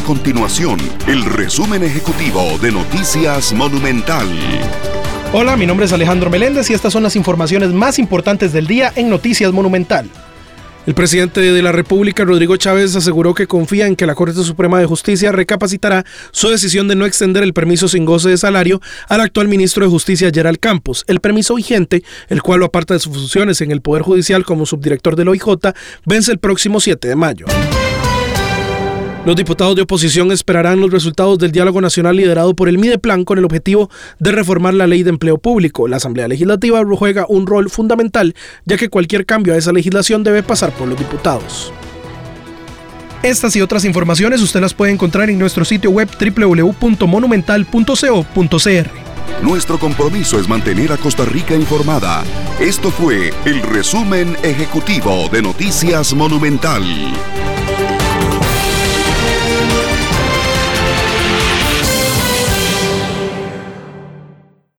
continuación el resumen ejecutivo de Noticias Monumental. Hola, mi nombre es Alejandro Meléndez y estas son las informaciones más importantes del día en Noticias Monumental. El presidente de la República, Rodrigo Chávez, aseguró que confía en que la Corte Suprema de Justicia recapacitará su decisión de no extender el permiso sin goce de salario al actual ministro de Justicia, Gerald Campos. El permiso vigente, el cual lo aparta de sus funciones en el Poder Judicial como subdirector del OIJ, vence el próximo 7 de mayo. Los diputados de oposición esperarán los resultados del diálogo nacional liderado por el Mideplan con el objetivo de reformar la ley de empleo público. La Asamblea Legislativa juega un rol fundamental, ya que cualquier cambio a esa legislación debe pasar por los diputados. Estas y otras informaciones usted las puede encontrar en nuestro sitio web www.monumental.co.cr. Nuestro compromiso es mantener a Costa Rica informada. Esto fue el resumen ejecutivo de Noticias Monumental.